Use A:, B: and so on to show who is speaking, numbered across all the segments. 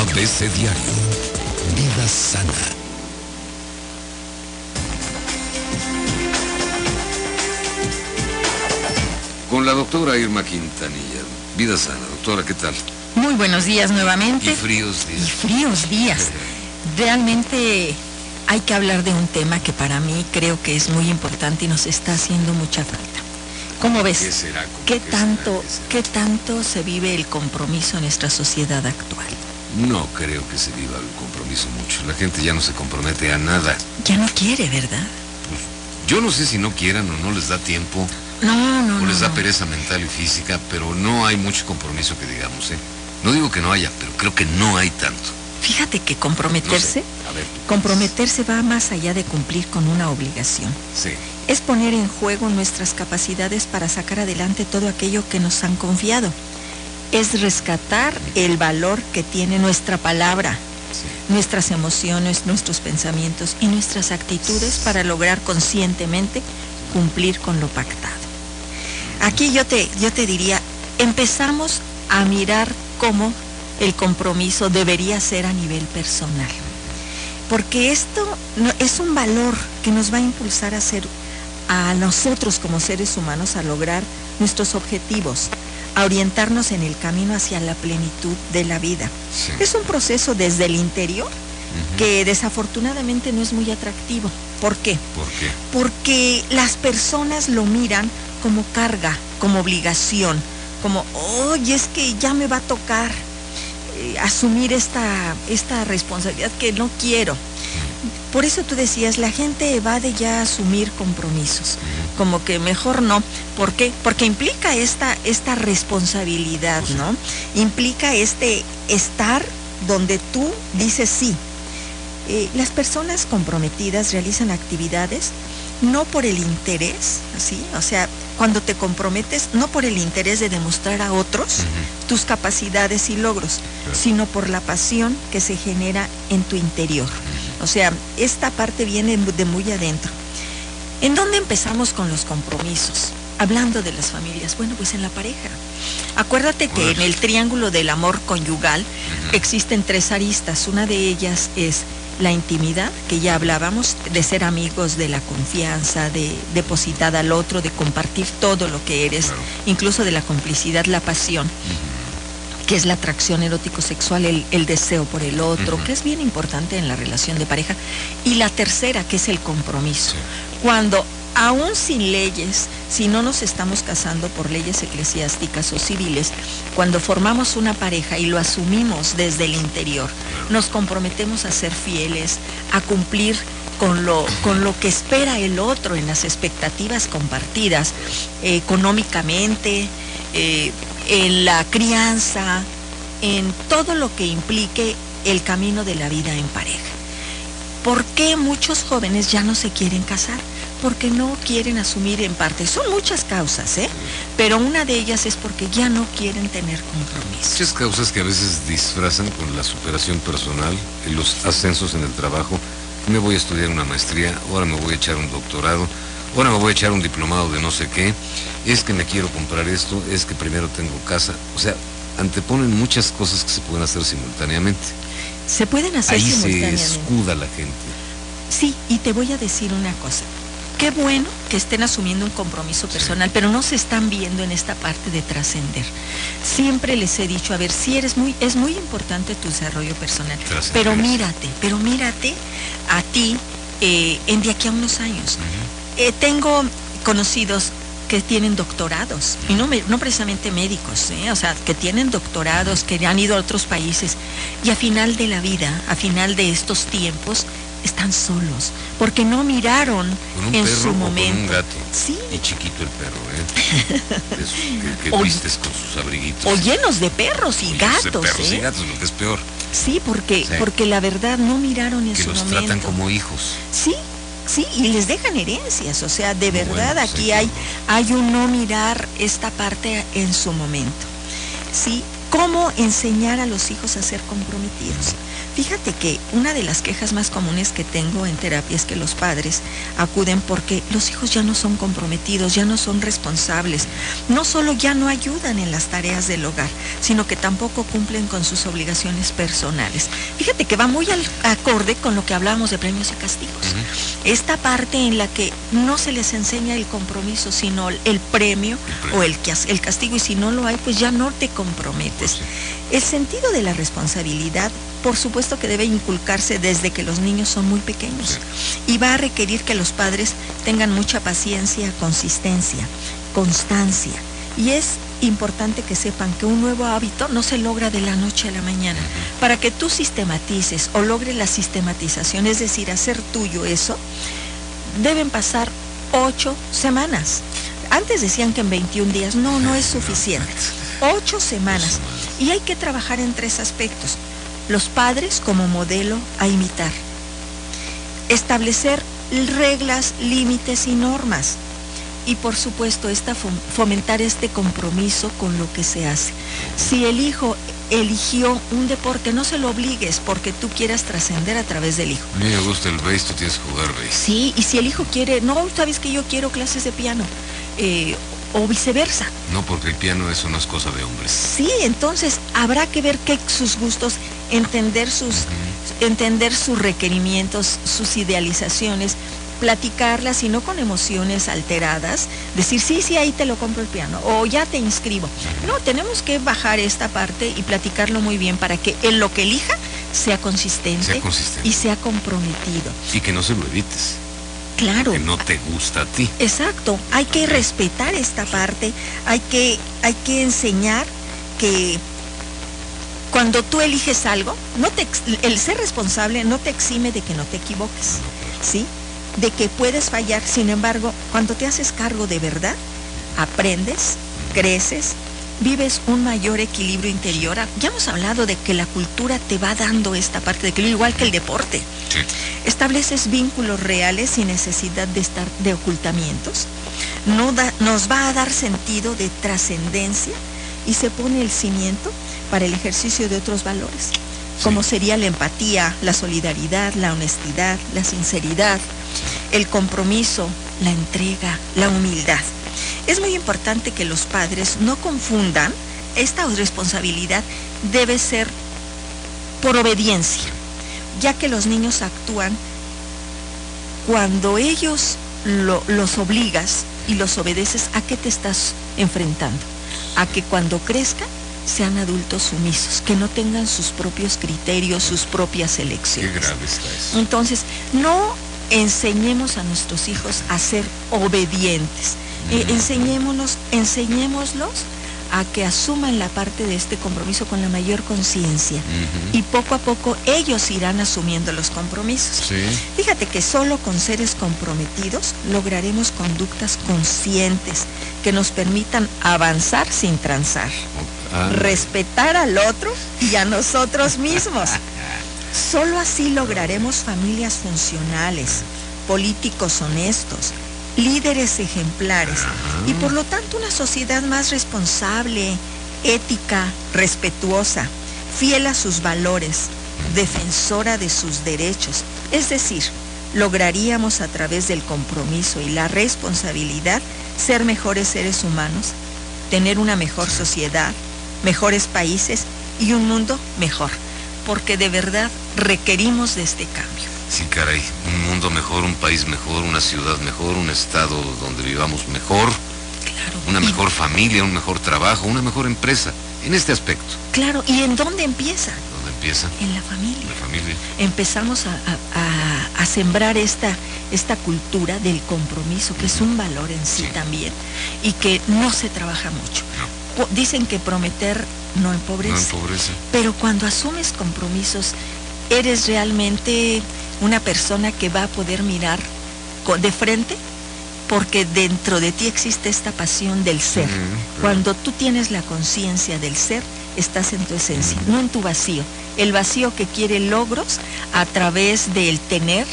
A: ABC Diario. Vida sana.
B: Con la doctora Irma Quintanilla. Vida sana. Doctora, ¿qué tal?
C: Muy buenos días nuevamente.
B: Y fríos días.
C: Y fríos días. Realmente hay que hablar de un tema que para mí creo que es muy importante y nos está haciendo mucha falta. ¿Cómo ves?
B: ¿Qué será? ¿Cómo
C: ¿Qué
B: qué
C: tanto,
B: será?
C: qué tanto se vive el compromiso en nuestra sociedad actual?
B: No creo que se viva el compromiso mucho. La gente ya no se compromete a nada.
C: Ya no quiere, ¿verdad?
B: Yo no sé si no quieran o no les da tiempo
C: No, no,
B: o
C: no.
B: les da
C: no.
B: pereza mental y física, pero no hay mucho compromiso que digamos, ¿eh? No digo que no haya, pero creo que no hay tanto.
C: Fíjate que
B: No
C: comprometerse,
B: sé. A ver.
C: comprometerse va más allá de cumplir con una obligación.
B: Sí.
C: es poner en juego nuestras capacidades para sacar adelante todo aquello que nos han confiado. Es rescatar el valor que tiene nuestra palabra,
B: Sí.
C: nuestras emociones, nuestros pensamientos y nuestras actitudes para lograr conscientemente cumplir con lo pactado. Aquí yo te, yo te diría, empezamos a mirar cómo el compromiso debería ser a nivel personal. Porque esto no- es un valor que nos va a impulsar a ser a nosotros como seres humanos a lograr nuestros objetivos, a orientarnos en el camino hacia la plenitud de la vida.
B: Sí.
C: Es un proceso desde el interior que desafortunadamente no es muy atractivo. ¿Por qué?
B: ¿Por qué?
C: Porque las personas lo miran como carga, como obligación, como, oye, es que ya me va a tocar eh, asumir esta, esta responsabilidad que no quiero. Por eso tú decías, la gente evade ya asumir compromisos, como que mejor no. ¿Por qué? Porque implica esta, esta responsabilidad,
B: Pues.
C: ¿no? Implica este estar donde tú dices sí. Eh, las personas comprometidas realizan actividades no por el interés, ¿sí? O sea, cuando te comprometes, no por el interés de demostrar a otros tus capacidades y logros,
B: Claro.
C: sino por la pasión que se genera en tu interior. O sea, esta parte viene de muy adentro. ¿En dónde empezamos con los compromisos? Hablando de las familias, bueno, pues en la pareja. Acuérdate que en el triángulo del amor conyugal existen tres aristas. Una de ellas es la intimidad, que ya hablábamos, de ser amigos, de la confianza, de depositar al otro, de compartir todo lo que eres,
B: Claro.
C: incluso de la complicidad, la pasión que es la atracción erótico-sexual, el, el deseo por el otro, que es bien importante en la relación de pareja. Y la tercera, que es el compromiso.
B: Sí.
C: Cuando, aún sin leyes, si no nos estamos casando por leyes eclesiásticas o civiles, cuando formamos una pareja y lo asumimos desde el interior, nos comprometemos a ser fieles, a cumplir con lo, con lo que espera el otro en las expectativas compartidas, eh, económicamente, eh, en la crianza, en todo lo que implique el camino de la vida en pareja. ¿Por qué muchos jóvenes ya no se quieren casar? Porque no quieren asumir en parte. Son muchas causas, ¿eh? Pero una de ellas es porque ya no quieren tener compromiso.
B: Muchas causas que a veces disfrazan con la superación personal, los ascensos en el trabajo. Me voy a estudiar una maestría, ahora me voy a echar un doctorado, ahora me voy a echar un diplomado de no sé qué. Es que me quiero comprar esto, es que primero tengo casa. O sea, anteponen muchas cosas que se pueden hacer simultáneamente.
C: Se pueden hacer
B: Ahí se
C: simultáneamente.
B: escuda la gente.
C: Sí, y te voy a decir una cosa. Qué bueno que estén asumiendo un compromiso personal, pero no se están viendo en esta parte de trascender. Siempre les he dicho, a ver, si eres muy, es muy importante tu desarrollo personal, pero mírate, pero mírate a ti eh, en de aquí a unos años. Eh, tengo conocidos que tienen doctorados, y no, me- no precisamente médicos, ¿eh? o sea, que tienen doctorados, que han ido a otros países, y a final de la vida, a final de estos tiempos, están solos, porque no miraron
B: Con un
C: en
B: perro
C: su
B: o con
C: momento.
B: un gato.
C: Sí,
B: Y chiquito el perro, ¿eh? Que, que
C: O-
B: vistes con sus abriguitos.
C: o llenos de perros y gatos,
B: de perros y
C: ¿eh?
B: gatos, lo que es peor.
C: Sí, porque,
B: Sí.
C: porque la verdad no miraron en
B: Que
C: su
B: los
C: momento.
B: tratan como hijos.
C: Sí, sí, y les dejan herencias, o sea, de verdad
B: bueno,
C: aquí hay, hay un no mirar esta parte en su momento. Sí, ¿Cómo enseñar a los hijos a ser comprometidos? Fíjate que una de las quejas más comunes que tengo en terapia es que los padres acuden porque los hijos ya no son comprometidos, ya no son responsables, no solo ya no ayudan en las tareas del hogar, sino que tampoco cumplen con sus obligaciones personales. Fíjate que va muy al acorde con lo que hablamos de premios y castigos. Esta parte en la que no se les enseña el compromiso, sino el premio, o el, el castigo, y si no lo hay, pues ya no te comprometes. El sentido de la responsabilidad, por supuesto que debe inculcarse desde que los niños son muy pequeños y va a requerir que los padres tengan mucha paciencia, consistencia, constancia. Y es importante que sepan que un nuevo hábito no se logra de la noche a la mañana. Para que tú sistematices o logres la sistematización, es decir, hacer tuyo eso, deben pasar ocho semanas. Antes decían que en 21 días, no, no es suficiente. Ocho semanas. Y hay que trabajar en tres aspectos. Los padres como modelo a imitar. Establecer reglas, límites y normas. Y por supuesto, esta fomentar este compromiso con lo que se hace. Si el hijo eligió un deporte, no se lo obligues porque tú quieras trascender a través del hijo.
B: A mí me gusta el bass, tú tienes que jugar bass.
C: Sí, y si el hijo quiere, no, sabes que yo quiero clases de piano. Eh, o viceversa.
B: No, porque el piano eso no es cosa de hombres.
C: Sí, entonces habrá que ver qué sus gustos, entender sus, entender sus requerimientos, sus idealizaciones, platicarlas y no con emociones alteradas, decir sí, sí, ahí te lo compro el piano o ya te inscribo. No, tenemos que bajar esta parte y platicarlo muy bien para que en lo que elija sea consistente,
B: sea consistente.
C: y sea comprometido.
B: Y que no se lo evites.
C: Claro.
B: Que no te gusta a ti.
C: Exacto. Hay que respetar esta parte. Hay que, hay que enseñar que cuando tú eliges algo, no te, el ser responsable no te exime de que no te equivoques. ¿Sí? De que puedes fallar. Sin embargo, cuando te haces cargo de verdad, aprendes, creces, vives un mayor equilibrio interior. Ya hemos hablado de que la cultura te va dando esta parte de equilibrio, igual que el deporte. Estableces vínculos reales sin necesidad de estar de ocultamientos. No nos va a dar sentido de trascendencia y se pone el cimiento para el ejercicio de otros valores, como sería la empatía, la solidaridad, la honestidad, la sinceridad, el compromiso, la entrega, la humildad. Es muy importante que los padres no confundan, esta responsabilidad debe ser por obediencia, ya que los niños actúan cuando ellos los obligas y los obedeces, ¿a qué te estás enfrentando? A que cuando crezcan sean adultos sumisos, que no tengan sus propios criterios, sus propias elecciones.
B: Qué grave está eso.
C: Entonces, no enseñemos a nuestros hijos a ser obedientes, eh, enseñémonos, enseñémoslos a que asuman la parte de este compromiso con la mayor conciencia y poco a poco ellos irán asumiendo los compromisos. Fíjate que solo con seres comprometidos lograremos conductas conscientes que nos permitan avanzar sin transar, ah. respetar al otro y a nosotros mismos. Solo así lograremos familias funcionales, políticos honestos, líderes ejemplares y por lo tanto una sociedad más responsable, ética, respetuosa, fiel a sus valores, defensora de sus derechos. Es decir, lograríamos a través del compromiso y la responsabilidad ser mejores seres humanos, tener una mejor sociedad, mejores países y un mundo mejor, porque de verdad requerimos de este cambio.
B: Sí, caray, un mundo mejor, un país mejor, una ciudad mejor, un estado donde vivamos mejor,
C: claro.
B: una mejor familia, un mejor trabajo, una mejor empresa, en este aspecto.
C: Claro, ¿y en dónde empieza?
B: ¿Dónde empieza?
C: En la familia.
B: La familia.
C: Empezamos a, sembrar esta, esta cultura del compromiso, que es un valor en sí, también, y que no se trabaja mucho. Dicen que prometer no empobrece.
B: No empobrece.
C: Pero cuando asumes compromisos, eres realmente una persona que va a poder mirar de frente porque dentro de ti existe esta pasión del ser. Cuando tú tienes la conciencia del ser, estás en tu esencia, no en tu vacío. El vacío que quiere logros a través del tener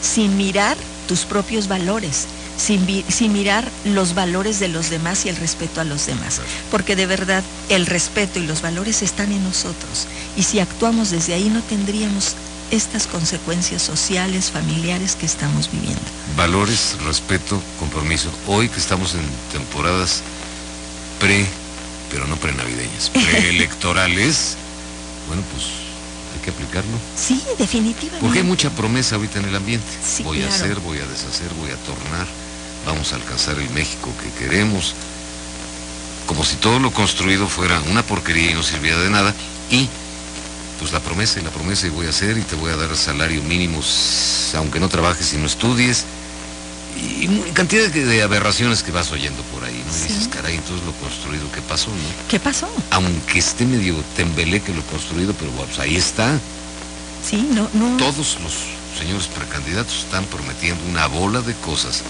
C: sin mirar tus propios valores, sin, mirar los valores de los demás y el respeto a los demás. Porque de verdad el respeto y los valores están en nosotros. Y si actuamos desde ahí no tendríamos estas consecuencias sociales, familiares que estamos viviendo.
B: Valores, respeto, compromiso. Hoy que estamos en temporadas pre, pero no prenavideñas, preelectorales, bueno, pues hay que aplicarlo.
C: Sí, definitivamente.
B: Porque hay mucha promesa ahorita en el ambiente.
C: Sí,
B: voy a hacer, voy a deshacer, voy a tornar, vamos a alcanzar el México que queremos. Como si todo lo construido fuera una porquería y no sirviera de nada. Y pues la promesa y la promesa y voy a hacer y te voy a dar salario mínimo aunque no trabajes y no estudies. Y cantidad de, aberraciones que vas oyendo por ahí, ¿no? Y dices, caray, entonces lo construido, ¿qué pasó, no?
C: ¿Qué pasó?
B: Aunque esté medio tembeleque lo construido, pero pues ahí está.
C: Sí, no, no.
B: Todos los señores precandidatos están prometiendo una bola de cosas.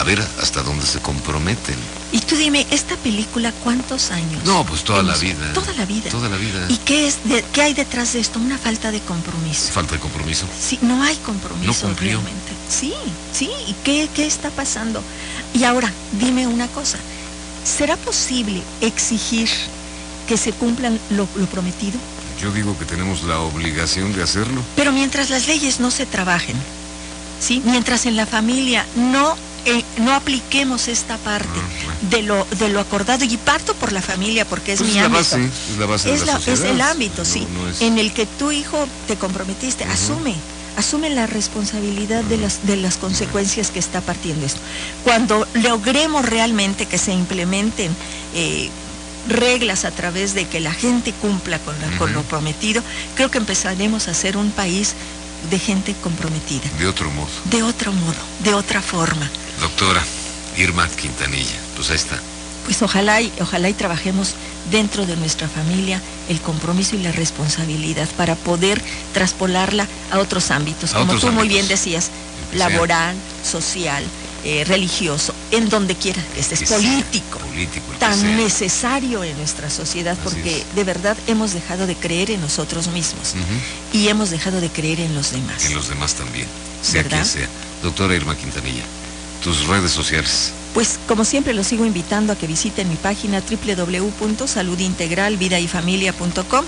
B: A ver hasta dónde se comprometen.
C: Y tú dime, ¿esta película cuántos años?
B: No, pues toda la vida.
C: Toda la vida.
B: Toda la vida.
C: ¿Y qué, es de- qué hay detrás de esto? Una falta de compromiso.
B: Falta de compromiso.
C: Sí, no hay compromiso
B: No cumplió.
C: realmente. Sí, sí. ¿Y qué, qué está pasando? Y ahora, dime una cosa. ¿Será posible exigir que se cumplan lo, lo prometido?
B: Yo digo que tenemos la obligación de hacerlo.
C: Pero mientras las leyes no se trabajen, ¿sí? mientras en la familia no, eh, no apliquemos esta parte
B: Ah,
C: de, lo, de lo acordado, y parto por la familia porque es
B: Pues
C: mi ámbito.
B: base, es la base
C: es,
B: de la,
C: la- es
B: sociedad.
C: el ámbito, sí,
B: no es-
C: en el que tu hijo te comprometiste, asume, asume la responsabilidad de las, de las consecuencias que está partiendo esto. Cuando logremos realmente que se implementen eh, reglas a través de que la gente cumpla con, la- con lo prometido, creo que empezaremos a ser un país de gente comprometida,
B: De otro modo.
C: de otro modo, de otra forma.
B: Doctora Irma Quintanilla, pues ahí está.
C: Pues ojalá y, ojalá y trabajemos dentro de nuestra familia el compromiso y la responsabilidad para poder traspolarla a otros ámbitos,
B: A
C: como
B: otros
C: tú muy bien decías, laboral, social, eh, religioso, en donde quiera que estés,
B: Que sea
C: político, tan
B: sea.
C: necesario en nuestra sociedad
B: Así
C: porque
B: es.
C: de verdad hemos dejado de creer en nosotros mismos y hemos dejado de creer en los demás.
B: En los demás también, sea
C: ¿Verdad?
B: quien sea. Doctora Irma Quintanilla, tus redes sociales.
C: Pues como siempre los sigo invitando a que visiten mi página www.saludintegralvidayfamilia.com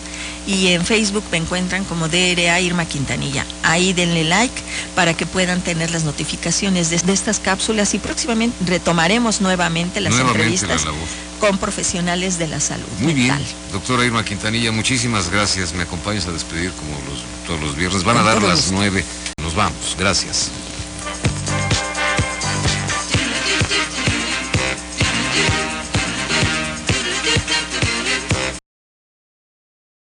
C: y en Facebook me encuentran como DRA Irma Quintanilla. Ahí denle like para que puedan tener las notificaciones de, de estas cápsulas y próximamente retomaremos nuevamente las
B: Nuevamente
C: entrevistas
B: la
C: con profesionales de la salud
B: Muy bien, doctora Irma Quintanilla, muchísimas gracias. Me acompañas a despedir como los, todos los viernes. Van a dar las nueve. Nos vamos. Gracias.